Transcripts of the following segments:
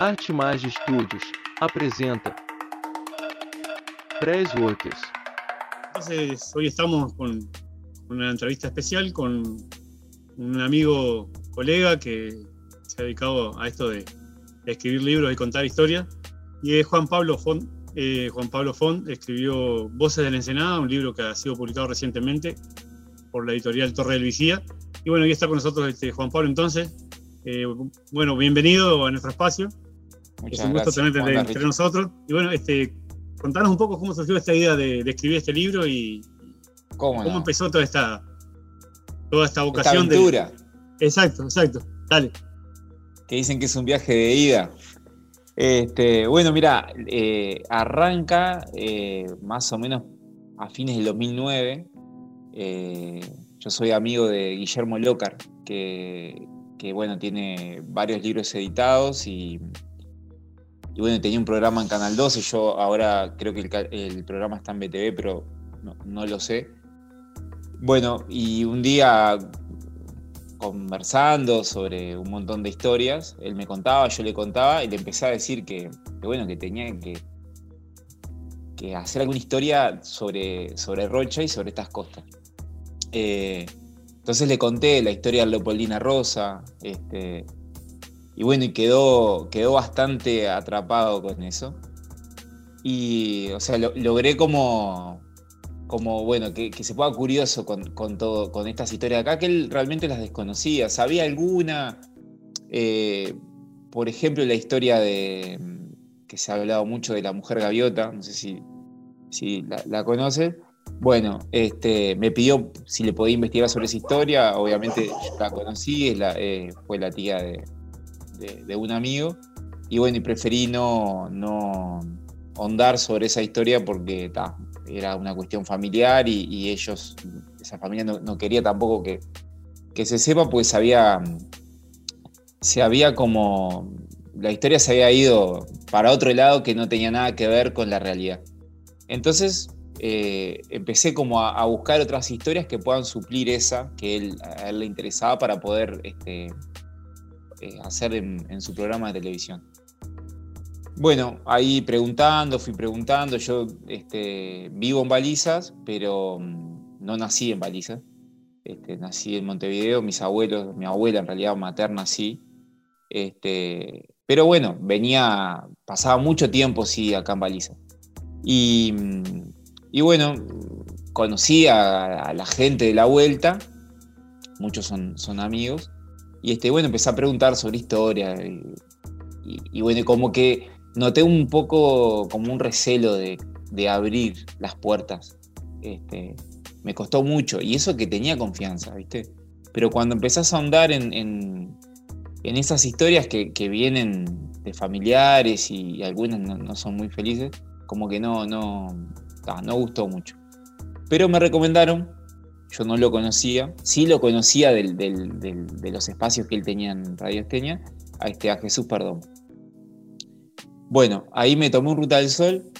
Artimage Studios apresenta Pressworkers. Entonces, hoy estamos con una entrevista especial con un amigo, colega que se ha dedicado a esto de, escribir libros y contar historias, y es Juan Pablo Font. Eh, Juan Pablo Font escribió Voces de la Ensenada, un libro que ha sido publicado recientemente por la editorial Torre del Vigía. Y bueno, aquí está con nosotros este, Juan Pablo entonces. Eh, bueno, bienvenido a nuestro espacio. Muchas es un gusto gracias, tenerte entre nosotros. Y bueno, este, contanos un poco cómo surgió esta idea de, de escribir este libro y ¿Cómo, cómo no? empezó toda esta, toda esta Esta vocación de... aventura, Exacto, exacto. Dale. que dicen que es un viaje de ida. Este, bueno, mira, eh, arranca eh, más o menos a fines del 2009. Eh, yo soy amigo de Guillermo Lócar, que, que, bueno, tiene varios libros editados y, y, bueno, tenía un programa en Canal 12. Yo ahora creo que el, programa está en BTV, pero no, lo sé. Bueno, y un día conversando sobre un montón de historias, él me contaba, yo le contaba y le empecé a decir que, bueno, que tenía que, que hacer alguna historia sobre, sobre Rocha y sobre estas costas. Eh, entonces le conté la historia de Leopoldina Rosa, este, y bueno, y quedó, quedó bastante atrapado con eso. Y, o sea, lo- logré como, como bueno, que, se pueda curioso con, con todo, con estas historias acá, que él realmente las desconocía. Sabía alguna, eh, por ejemplo, la historia de que se ha hablado mucho de la mujer gaviota, no sé si, si la, la. Bueno, este, me pidió si le podía investigar sobre esa historia. Obviamente la conocí, eh, fue la tía de, de- un amigo. Y bueno, y preferí no, no ahondar sobre esa historia porque ta, era una cuestión familiar y, ellos, esa familia no, no quería tampoco que, que se sepa, pues se había, se había como, la historia se había ido para otro lado que no tenía nada que ver con la realidad. Entonces eh, empecé como a, a buscar otras historias que puedan suplir esa que él, a él le interesaba para poder este, eh, hacer en, su programa de televisión. Bueno, ahí preguntando, fui preguntando. Yo este, vivo en Balizas, pero mm, no nací en Balizas. Este, nací en Montevideo, mis abuelos, mi abuela en realidad materna sí. Este, pero bueno, venía, pasaba mucho tiempo sí acá en Balizas. Y, mm, bueno, conocí a, la gente de la vuelta, muchos son amigos, y este, bueno, empecé a preguntar sobre historia. Y, bueno, como que noté un poco como un recelo de, abrir las puertas. Este, me costó mucho, y eso que tenía confianza, ¿viste? Pero cuando empezás a ahondar en, en, esas historias que, vienen de familiares y, y algunas no, son muy felices, como que no, no, no gustó mucho. Pero me recomendaron, yo no lo conocía, sí lo conocía de los espacios que él tenía en Radio Esteña, a, este, Jesús Perdón. Bueno, ahí me tomé un Ruta del Sol,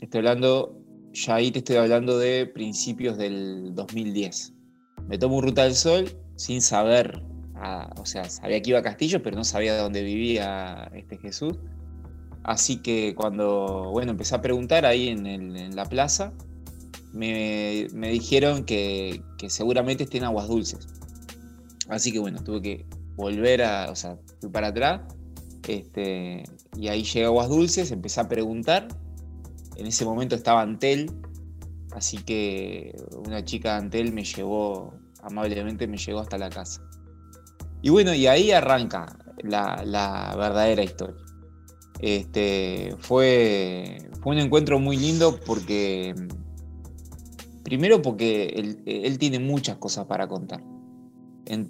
estoy hablando, ya ahí te estoy hablando de principios del 2010. Me tomo un Ruta del Sol sin saber, o sea, sabía que iba a Castillo, pero no sabía dónde vivía este Jesús. Así que cuando, bueno, empecé a preguntar ahí en, en la plaza, me, me dijeron que, que, seguramente esté en Aguas Dulces. Así que bueno, tuve que volver a, o sea, fui para atrás este, y ahí llegué a Aguas Dulces, empecé a preguntar. En ese momento estaba Antel, así que una chica de Antel me llevó, amablemente me llegó hasta la casa. Y bueno, y ahí arranca la, la verdadera historia. Este, fue, fue, un encuentro muy lindo porque, primero porque él, tiene muchas cosas para contar.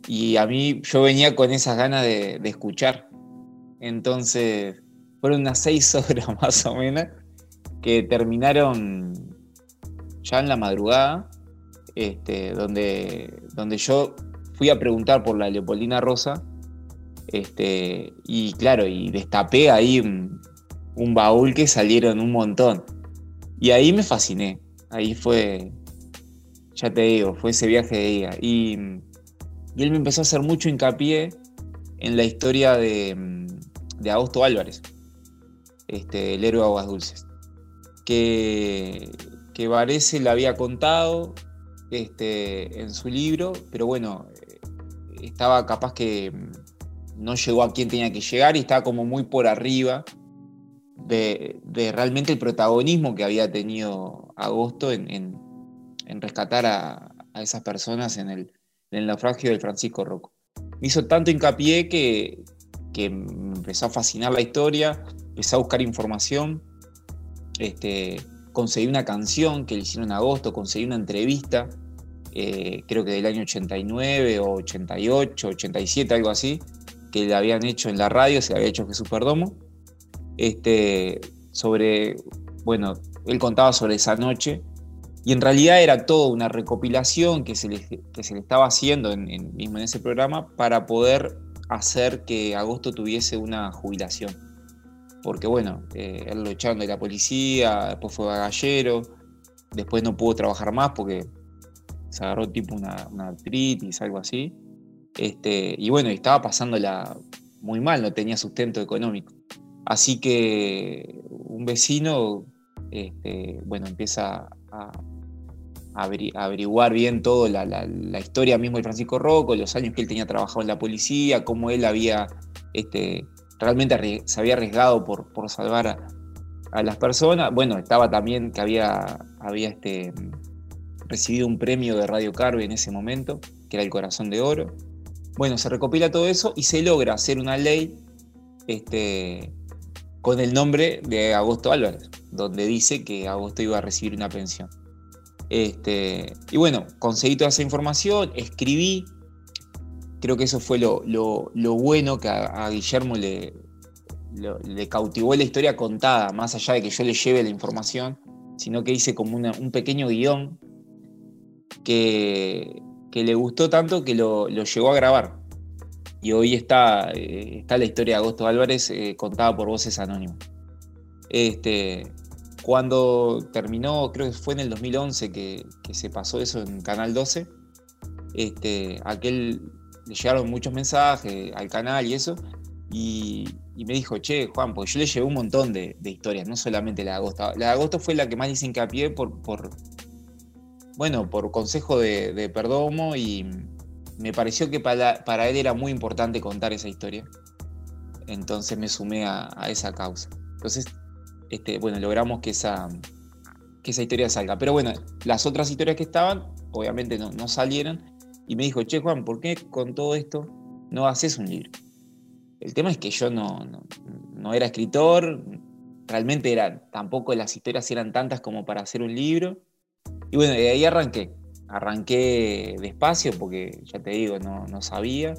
Y a mí yo venía con esas ganas de, de escuchar. Entonces, fueron unas seis horas más o menos que terminaron ya en la madrugada, este, donde, donde yo fui a preguntar por la Leopoldina Rosa, este, y claro, y destapé ahí un, un, baúl que salieron un montón. Y ahí me fasciné, ahí fue, ya te digo, fue ese viaje de día. Y, él me empezó a hacer mucho hincapié en la historia de, de Agosto Álvarez, este, el héroe de Aguas Dulces, que, que Varese le había contado este, en su libro, pero bueno, estaba capaz que no llegó a quien tenía que llegar y estaba como muy por arriba de, realmente el protagonismo que había tenido Agosto en, rescatar a, esas personas en el, naufragio del Francisco Rocco. Me hizo tanto hincapié que, que me empezó a fascinar la historia, empecé a buscar información, este, conseguí una canción que le hicieron en agosto, conseguí una entrevista, eh, creo que del año 89 o 88, 87, algo así, que le habían hecho en la radio, se había hecho Jesús Perdomo, este, sobre, bueno, él contaba sobre esa noche, y en realidad era toda una recopilación que se le, que se le estaba haciendo en, mismo en ese programa para poder hacer que Agosto tuviese una jubilación. Porque bueno, eh, él lo echaron de la policía, después fue gallero, después no pudo trabajar más porque se agarró tipo una, una artritis, algo así. Este, y bueno, estaba pasándola muy mal, no tenía sustento económico. Así que un vecino, este, bueno, empieza a, averiguar bien todo, la, historia mismo de Francisco Rocco, los años que él tenía trabajado en la policía, cómo él había, este, realmente se había arriesgado por, por salvar a, las personas. Bueno, estaba también que había, había este, recibido un premio de Radio Carve en ese momento, que era el Corazón de Oro. Bueno, se recopila todo eso y se logra hacer una ley este, con el nombre de Agosto Álvarez, donde dice que Agosto iba a recibir una pensión. Este, y bueno, conseguí toda esa información, escribí, creo que eso fue lo, bueno que a, Guillermo le, cautivó la historia contada, más allá de que yo le lleve la información, sino que hice como un pequeño guion que, le gustó tanto que lo, lo llegó a grabar. Y hoy está, eh, está la historia de Agosto Álvarez eh, contada por voces anónimas. Este, cuando terminó, creo que fue en el 2011 que, que se pasó eso en Canal 12, este, aquel le llegaron muchos mensajes al canal y eso, y, y, me dijo, che, Juan, pues yo le llevé un montón de, de, historias, no solamente la de Agosto. La de Agosto fue la que más hice hincapié por, por, bueno, por consejo de, Perdomo y me pareció que para, él era muy importante contar esa historia. Entonces me sumé a, esa causa. Entonces, este, bueno, logramos que esa, que esa historia salga. Pero bueno, las otras historias que estaban, obviamente no, no salieron. Y me dijo, che Juan, ¿por qué con todo esto no haces un libro? El tema es que yo no, no, era escritor, realmente era, tampoco las historias eran tantas como para hacer un libro. Y bueno, de ahí arranqué. Arranqué despacio porque, ya te digo, no, no sabía.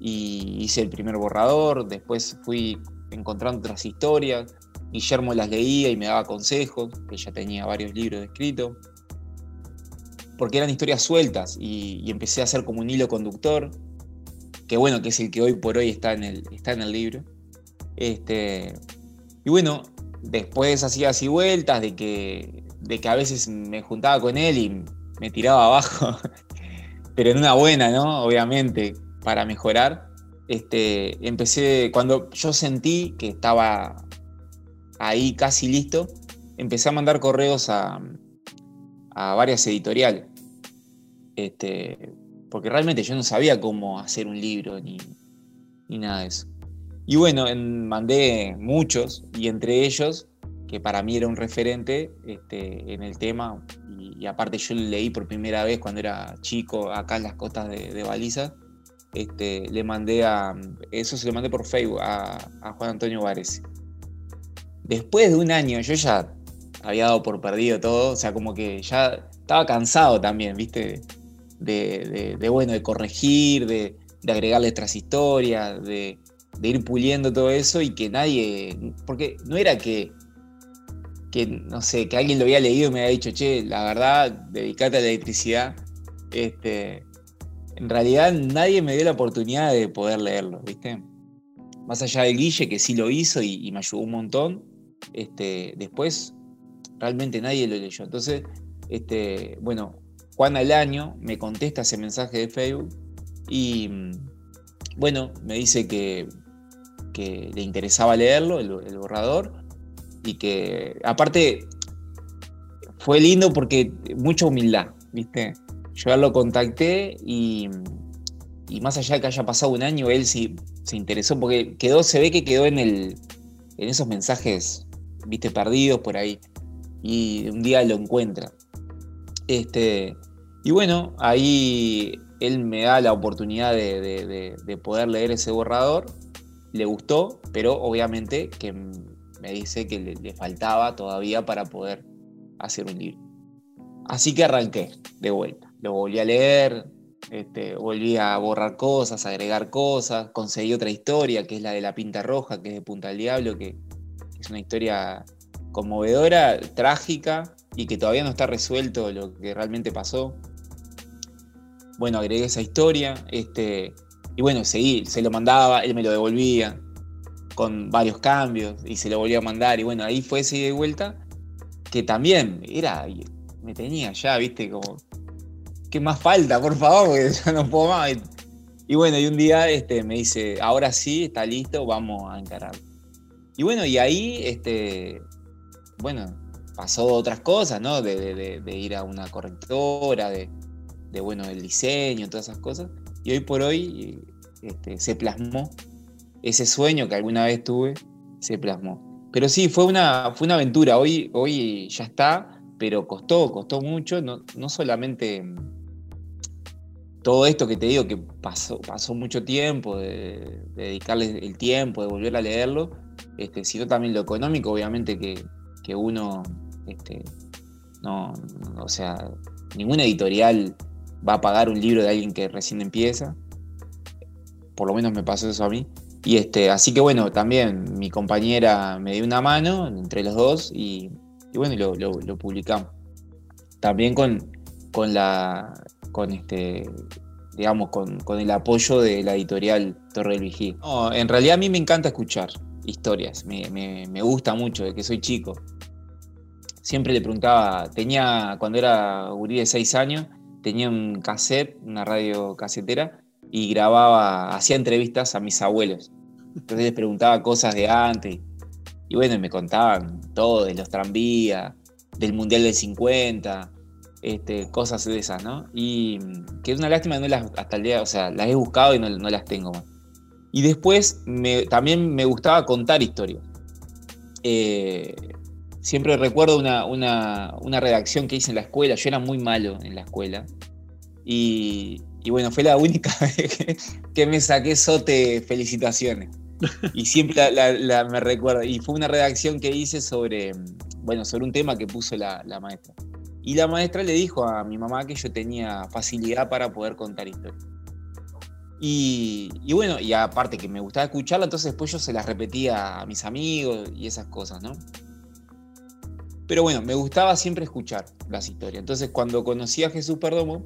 Y hice el primer borrador, después fui encontrando otras historias. Guillermo las leía y me daba consejos, que ya tenía varios libros escritos. Porque eran historias sueltas y, empecé a hacer como un hilo conductor, que bueno, que es el que hoy por hoy está en el, está en el libro. Este, y bueno, después hacía así vueltas de que de que a veces me juntaba con él y me tiraba abajo, pero en una buena, ¿no? Obviamente, para mejorar. Este, empecé, cuando yo sentí que estaba ahí casi listo, empecé a mandar correos a, a varias editoriales. Este, porque realmente yo no sabía cómo hacer un libro ni, ni nada de eso. Y bueno, mandé muchos, y entre ellos que para mí era un referente este, en el tema, y, aparte yo leí por primera vez cuando era chico acá en las costas de, Baliza, este, le mandé a, eso se lo mandé por Facebook a, Juan Antonio Vares. Después de un año yo ya había dado por perdido todo, o sea, como que ya estaba cansado también, ¿viste? De, de, bueno, de corregir, de, de agregarle otras historias, de, de ir puliendo todo eso y que nadie, porque no era que que, no sé, que alguien lo había leído y me había dicho, che, la verdad, dedicate a la electricidad. Este, en realidad nadie me dio la oportunidad de poder leerlo, ¿viste? Más allá del Guille, que sí lo hizo y, me ayudó un montón, este, después realmente nadie lo leyó. Entonces, este, bueno, Juan al año me contesta ese mensaje de Facebook y, bueno, me dice que, le interesaba leerlo, el, borrador, y que aparte fue lindo porque mucha humildad, ¿viste? Yo lo contacté y, más allá de que haya pasado un año, él sí se interesó porque quedó, se ve que quedó en esos mensajes, viste, perdidos por ahí. Y un día lo encuentra. Este, y bueno, ahí él me da la oportunidad de, de poder leer ese borrador. Le gustó, pero obviamente que me dice que le, le faltaba todavía para poder hacer un libro. Así que arranqué de vuelta. Lo volví a leer, este, volví a borrar cosas, agregar cosas, conseguí otra historia, que es la de la pinta roja, que es de Punta del Diablo, que es una historia conmovedora, trágica y que todavía no está resuelto lo que realmente pasó. Bueno, agregué esa historia, este, y bueno, seguí, se lo mandaba, él me lo devolvía con varios cambios y se lo volvía a mandar y bueno, ahí fue ese de vuelta que también era, me tenía ya, viste, como, ¿qué más falta, por favor? Porque ya no puedo más. Y bueno, y un día este, me dice, ahora sí, está listo, vamos a encarar. Y bueno, y ahí, este, bueno, pasó otras cosas, ¿no? De, ir a una correctora, de, bueno, el diseño, todas esas cosas. Y hoy por hoy este, se plasmó ese sueño que alguna vez tuve, se plasmó. Pero sí, fue una, fue una aventura. Hoy, hoy ya está, pero costó, costó mucho. No, solamente todo esto que te digo, que pasó, pasó mucho tiempo, de, dedicarle el tiempo, de volver a leerlo, este, sino también lo económico, obviamente que, uno, este, no, o sea, ninguna editorial va a pagar un libro de alguien que recién empieza. Por lo menos me pasó eso a mí. Y este, así que bueno, también mi compañera me dio una mano entre los dos y, bueno, lo, lo, publicamos. También con, con la, con este, digamos, con, el apoyo de la editorial Torre del Vigía. en realidad a mí me encanta escuchar historias, me, gusta mucho, de que soy chico. Siempre le preguntaba, tenía, cuando era gurí de seis años, tenía un cassette, una radio casetera, y grababa, hacía entrevistas a mis abuelos. Entonces les preguntaba cosas de antes. Y bueno, me contaban todo, de los tranvías, del Mundial del 50, este, cosas de esas, ¿no? Y que es una lástima no las, hasta el día, o sea, las he buscado y no, las tengo más. Y después también me gustaba contar historias. Eh, siempre recuerdo una, una, redacción que hice en la escuela, yo era muy malo en la escuela, y, bueno, fue la única que, me saqué sote felicitaciones. Y siempre me recuerdo. Y fue una redacción que hice sobre, bueno, sobre un tema que puso la, maestra. Y la maestra le dijo a mi mamá que yo tenía facilidad para poder contar historias. Y, bueno, y aparte que me gustaba escucharla, entonces después yo se las repetía a mis amigos y esas cosas, ¿no? Pero bueno, me gustaba siempre escuchar las historias. Entonces cuando conocí a Jesús Perdomo,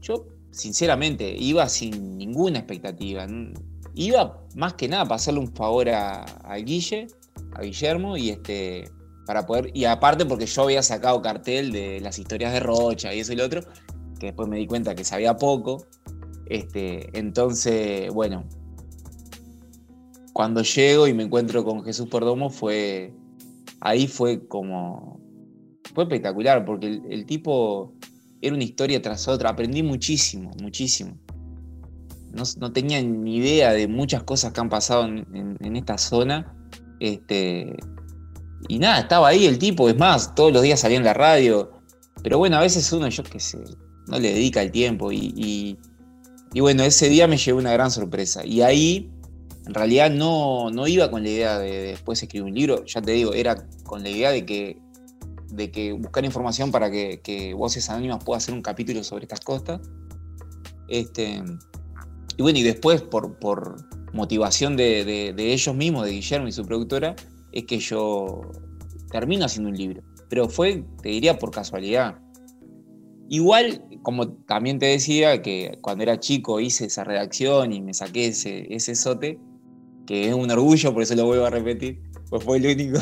yo sinceramente, iba sin ninguna expectativa. Iba más que nada para hacerle un favor a, Guille, a Guillermo, y este. Para poder. Y aparte porque yo había sacado cartel de las historias de Rocha y eso y lo otro, que después me di cuenta que sabía poco. Este, entonces, bueno. Cuando llego y me encuentro con Jesús Perdomo fue. Ahí fue como. Fue espectacular, porque el tipo era una historia tras otra. Aprendí muchísimo, muchísimo. No, tenía ni idea de muchas cosas que han pasado en, esta zona. Este, y nada, estaba ahí el tipo, es más, todos los días salía en la radio. Pero bueno, a veces uno, yo qué sé, no le dedica el tiempo. Y, bueno, ese día me llevó una gran sorpresa. Y ahí, en realidad, no, no iba con la idea de, de después escribir un libro. Ya te digo, era con la idea de que de que buscar información para que, Voces Anónimas pueda hacer un capítulo sobre estas costas. Este, y bueno, y después por, por motivación de, ellos mismos, de Guillermo y su productora, es que yo termino haciendo un libro. Pero fue, te diría, por casualidad. Igual, como también te decía, que cuando era chico hice esa redacción y me saqué ese, ese sote, que es un orgullo, por eso lo vuelvo a repetir, pues fue el único.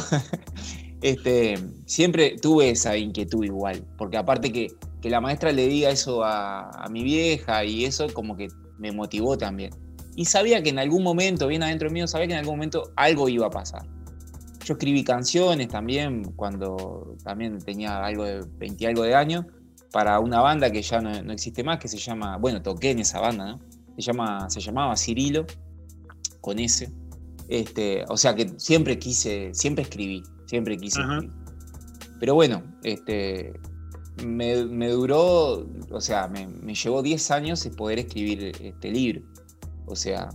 este, siempre tuve esa inquietud igual, porque aparte que, la maestra le diga eso a, mi vieja y eso como que me motivó también. y sabía que en algún momento, bien adentro mío, sabía que en algún momento algo iba a pasar. Yo escribí canciones también cuando también tenía algo de 20 y algo de años para una banda que ya no, existe más, que se llama, bueno, toqué en esa banda, ¿no? Se, llama, se llamaba Cirilo, con ese. Este, o sea que siempre quise, siempre escribí, siempre quise escribir. Pero bueno, este, me, duró, o sea, me, llevó 10 años poder escribir este libro. O sea,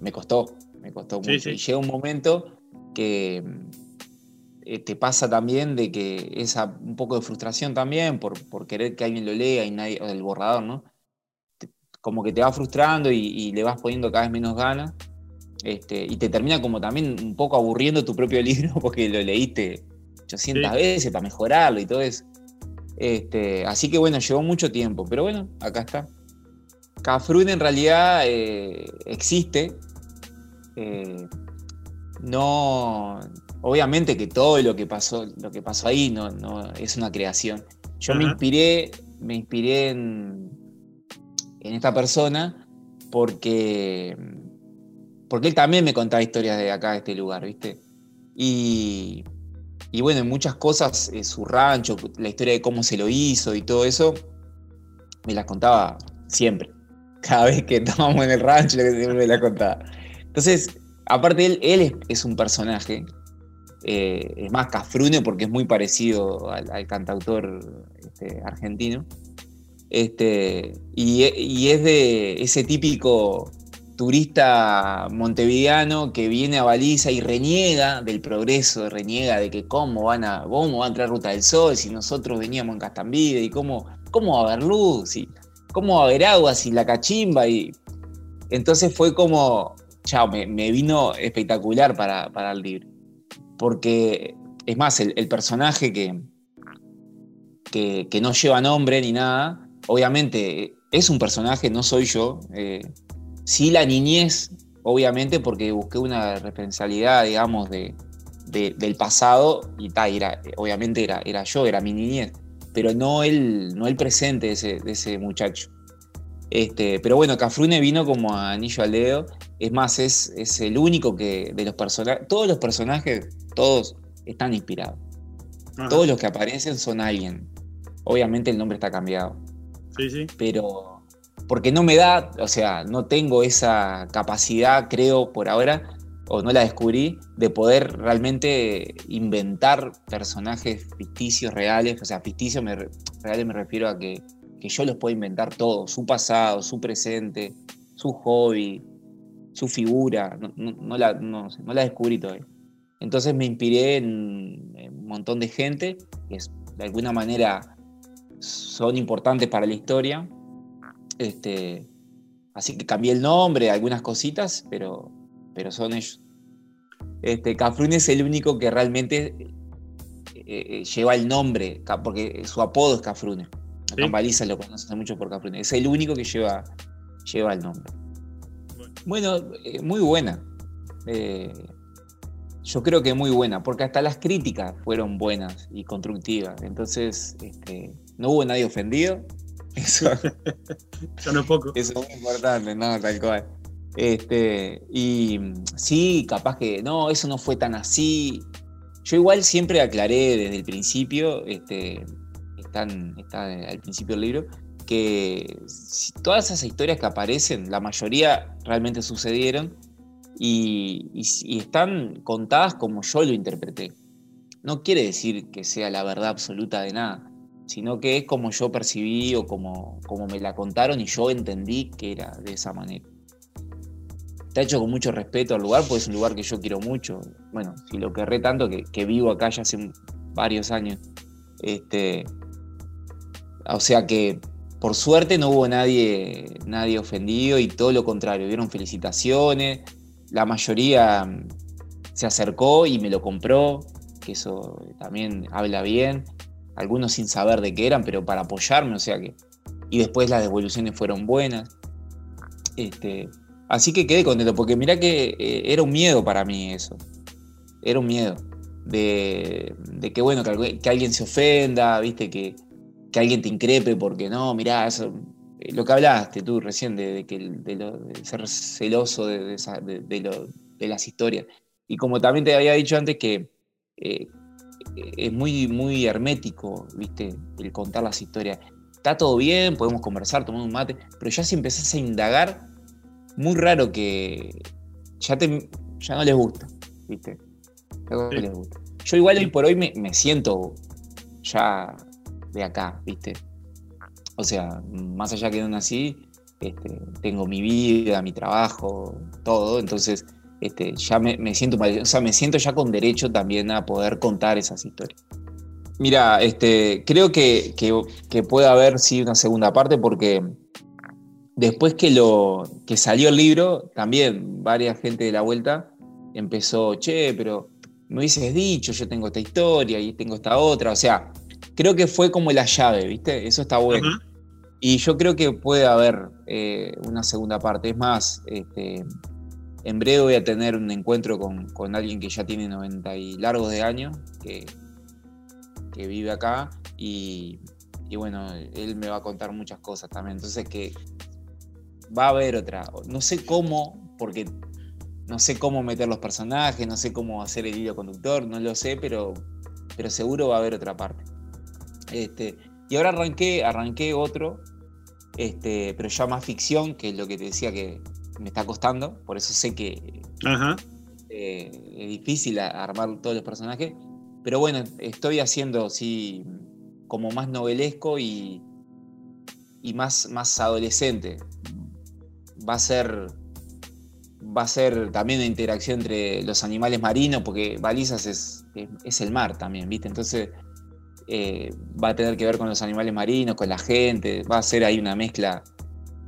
me costó, me costó mucho. Y llega un momento que te pasa también de que esa un poco de frustración también por, por querer que alguien lo lea y nadie, el borrador, ¿no? como que te va frustrando y, le vas poniendo cada vez menos ganas. Este, y te termina como también un poco aburriendo tu propio libro porque lo leíste 800 veces para mejorarlo y todo eso. Este, así que bueno, llevó mucho tiempo, pero bueno, acá está. Cafrún en realidad eh, existe. Eh, no, obviamente que todo lo que pasó, lo que pasó ahí no, no es una creación. Yo me inspiré, me inspiré en, en, esta persona porque, porque él también me contaba historias de acá, de este lugar, ¿viste? Y, y bueno, en muchas cosas, eh, su rancho, la historia de cómo se lo hizo y todo eso, me las contaba siempre. Cada vez que estábamos en el rancho, me la contaba. Entonces, aparte él, él es, un personaje, eh, es más Cafrune porque es muy parecido al, cantautor este, argentino. Este, y, es de ese típico turista montevideano que viene a Baliza y reniega del progreso, reniega de que cómo van a, cómo va a entrar Ruta del Sol si nosotros veníamos en Castambide y cómo, cómo va a haber luz y cómo va a haber agua si la cachimba y entonces fue como, chao, me, vino espectacular para, para, el libro. Porque es más, el, personaje que, que, no lleva nombre ni nada, obviamente es un personaje, no soy yo. Eh, Sí, la niñez, obviamente, porque busqué una referencialidad, digamos, de, del pasado y tal, obviamente era, era yo, era mi niñez, pero no el, no el presente de ese, de ese muchacho. Este, pero bueno, Cafrune vino como anillo al dedo. Es más, es, es el único que de los personajes, todos los personajes, todos están inspirados. Todos los que aparecen son alguien. Obviamente el nombre está cambiado. Sí, sí. Pero porque no me da, o sea, no tengo esa capacidad, creo, por ahora, o no la descubrí, de poder realmente inventar personajes ficticios reales, o sea, ficticios reales me refiero a que, yo los puedo inventar todo, su pasado, su presente, su hobby, su figura, no, la, no, la descubrí todavía. Entonces me inspiré en, en, un montón de gente que de alguna manera son importantes para la historia este, así que cambié el nombre, algunas cositas, pero, pero son ellos. Este, Cafrune es el único que realmente eh, eh, lleva el nombre, porque su apodo es Cafrune. ¿Sí? lo conoce mucho por Cafrune. Es el único que lleva, lleva el nombre. Bueno, eh, muy buena. Yo creo que muy buena, porque hasta las críticas fueron buenas y constructivas. Entonces, este, no hubo nadie ofendido. Eso, no es poco. Eso es muy importante, no, tal cual. Este, y sí, capaz que no, eso no fue tan así. Yo igual siempre aclaré desde el principio, este, están, está al principio del libro, que todas esas historias que aparecen, la mayoría realmente sucedieron y, están contadas como yo lo interpreté. No quiere decir que sea la verdad absoluta de nada sino que es como yo percibí o como, como me la contaron y yo entendí que era de esa manera. Está hecho con mucho respeto al lugar, pues es un lugar que yo quiero mucho. Bueno, si lo querré tanto que, vivo acá ya hace varios años. Este, o sea que por suerte no hubo nadie, nadie ofendido y todo lo contrario, vieron felicitaciones, la mayoría mm, se acercó y me lo compró, que eso también habla bien algunos sin saber de qué eran, pero para apoyarme, o sea que. Y después las devoluciones fueron buenas. Este, así que quedé contento, porque mirá que eh, era un miedo para mí eso. Era un miedo. De, que, bueno, que, alguien se ofenda, ¿viste? Que, que alguien te increpe porque no, mirá, eso, eh, lo que hablaste tú recién de, que, de, ser celoso de, de, las historias. Y como también te había dicho antes que eh, es muy, muy hermético, ¿viste? El contar las historias. Está todo bien, podemos conversar, tomar un mate, pero ya si empezás a indagar, muy raro que ya, te, ya no les gusta, ¿viste? Yo igual hoy por hoy me, me siento ya de acá, ¿viste? O sea, más allá que no nací, este, tengo mi vida, mi trabajo, todo, entonces este, ya me, siento, o sea, me siento ya con derecho también a poder contar esas historias. Mira, este, creo que, puede haber sí una segunda parte porque después que salió el libro, también varias gente de la vuelta empezó, che, pero me hubieses dicho, yo tengo esta historia y tengo esta otra, o sea, creo que fue como la llave, ¿viste? Eso está bueno. Y yo creo que puede haber eh, una segunda parte. Es más, este, en breve voy a tener un encuentro con, alguien que ya tiene 90 y largos de años, que, que vive acá, y, bueno, él me va a contar muchas cosas también. Entonces que va a haber otra. No sé cómo, porque no sé cómo meter los personajes, no sé cómo hacer el hilo conductor, no lo sé, pero, pero seguro va a haber otra parte. Este, y ahora arranqué, arranqué otro, este, pero ya más ficción, que es lo que te decía que me está costando, por eso sé que eh, es difícil armar todos los personajes, pero bueno, estoy haciendo sí como más novelesco y, y más, más adolescente. Va a ser va a ser también una interacción entre los animales marinos, porque Balizas es, es el mar también, ¿viste? Entonces eh, va a tener que ver con los animales marinos, con la gente, va a ser ahí una mezcla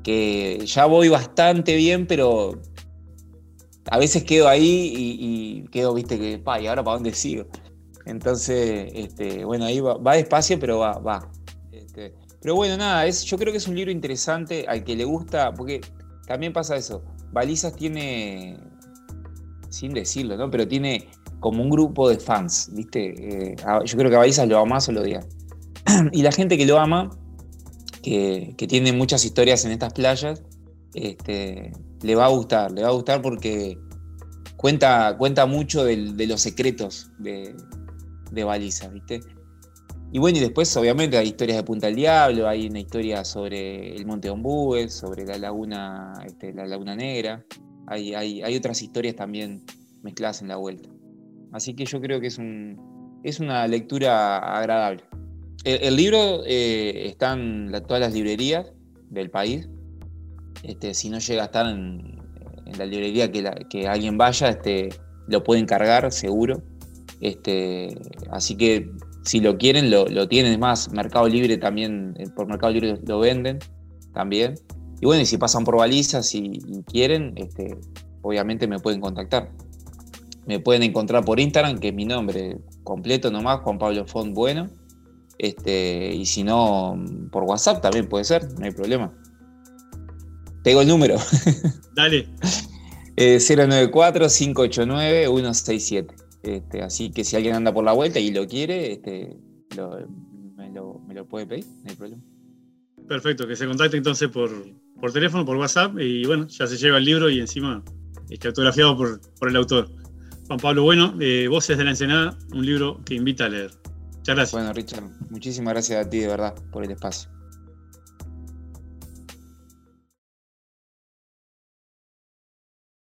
que ya voy bastante bien, pero a veces quedo ahí y, quedo, viste, que, pa, ¿y ahora para dónde sigo? Entonces, este, bueno, ahí va, despacio, pero va, va. Este, pero bueno, nada, es, yo creo que es un libro interesante al que le gusta, porque también pasa eso. Balizas tiene, sin decirlo, ¿no? Pero tiene como un grupo de fans, ¿viste? Eh, yo creo que a Balizas lo ama o lo odia. y la gente que lo ama, que, tiene muchas historias en estas playas, este, le va a gustar, le va a gustar porque cuenta, cuenta mucho de, los secretos de, de Balizas, ¿viste? Y bueno, y después obviamente hay historias de Punta del Diablo, hay una historia sobre el Monte Ombúes, sobre la laguna, este, la laguna Negra, hay, hay, otras historias también mezcladas en la vuelta. Así que yo creo que es, un, es una lectura agradable. El, libro eh, está en todas las librerías del país. Este, si no llega a estar en, la librería que, alguien vaya, este, lo pueden cargar seguro. Este, así que si lo quieren, lo, lo tienen. más, Mercado Libre también, eh, por Mercado Libre lo venden también. Y bueno, si pasan por balizas y, quieren, obviamente me pueden contactar. Me pueden encontrar por Instagram, que es mi nombre completo nomás, Juan Pablo Font Bueno. Este, y si no, por WhatsApp también puede ser, no hay problema. Tengo el número. Dale. 094-589-167. Este, así que si alguien anda por la vuelta y lo quiere, este, me, lo, puede pedir, no hay problema. Perfecto, que se contacte entonces por, por teléfono, por WhatsApp, y bueno, ya se lleva el libro y encima está autografiado por, por el autor. Juan Pablo Bueno, eh, Voces de la Ensenada, un libro que invita a leer. Muchas gracias. Bueno, Richard, muchísimas gracias a ti de verdad por el espacio.